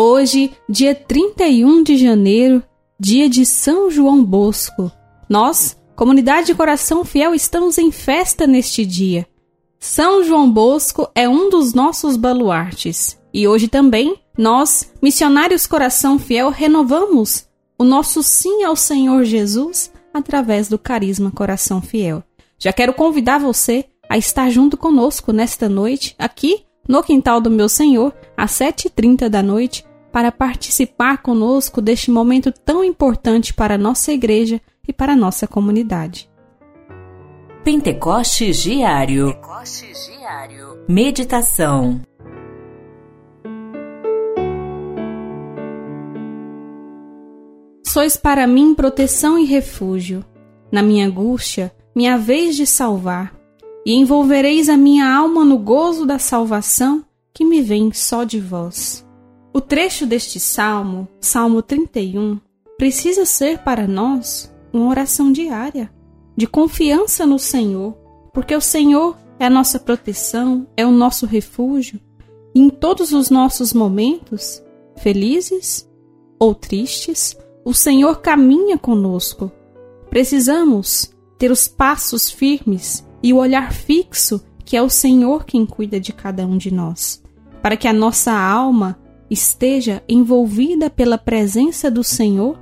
Hoje, dia 31 de janeiro, dia de São João Bosco. Nós, comunidade de Coração Fiel, estamos em festa neste dia. São João Bosco é um dos nossos baluartes. E hoje também, nós, missionários Coração Fiel, renovamos o nosso sim ao Senhor Jesus através do carisma Coração Fiel. Já quero convidar você a estar junto conosco nesta noite, aqui no quintal do meu Senhor, às 7h30 da noite, para participar conosco deste momento tão importante para a nossa igreja e para a nossa comunidade. Pentecostes Diário. Pentecostes Diário. Meditação. Sois para mim proteção e refúgio. Na minha angústia, minha vez de salvar e envolvereis a minha alma no gozo da salvação que me vem só de vós. O trecho deste salmo, Salmo 31, precisa ser para nós uma oração diária, de confiança no Senhor, porque o Senhor é a nossa proteção, é o nosso refúgio, e em todos os nossos momentos, felizes ou tristes, o Senhor caminha conosco. Precisamos ter os passos firmes e o olhar fixo que é o Senhor quem cuida de cada um de nós, para que a nossa alma esteja envolvida pela presença do Senhor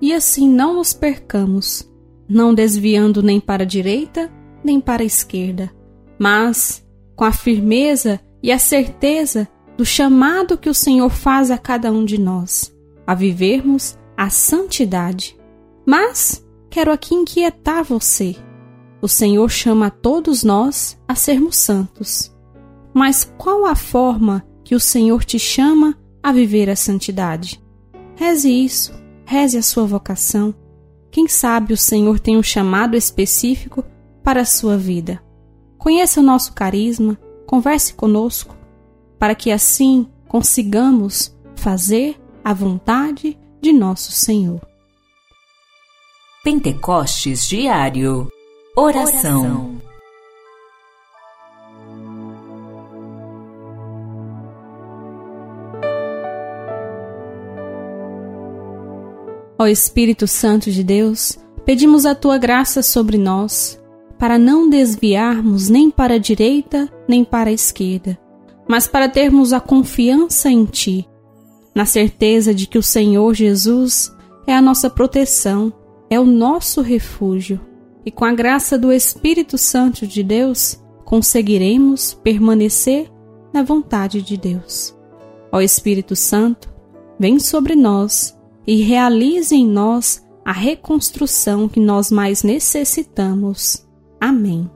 e assim não nos percamos, não desviando nem para a direita nem para a esquerda, mas com a firmeza e a certeza do chamado que o Senhor faz a cada um de nós, a vivermos a santidade. Mas quero aqui inquietar você o Senhor chama a todos nós a sermos santos. Mas qual a forma que o Senhor te chama a viver a santidade? Reze isso, reze a sua vocação. Quem sabe o Senhor tem um chamado específico para a sua vida. Conheça o nosso carisma, converse conosco, para que assim consigamos fazer a vontade de nosso Senhor. Pentecostes Diário Oração. Ó Espírito Santo de Deus, pedimos a tua graça sobre nós, para não desviarmos nem para a direita nem para a esquerda, mas para termos a confiança em ti, na certeza de que o Senhor Jesus é a nossa proteção, é o nosso refúgio e com a graça do Espírito Santo de Deus, conseguiremos permanecer na vontade de Deus. Ó Espírito Santo, vem sobre nós e realize em nós a reconstrução que nós mais necessitamos. Amém.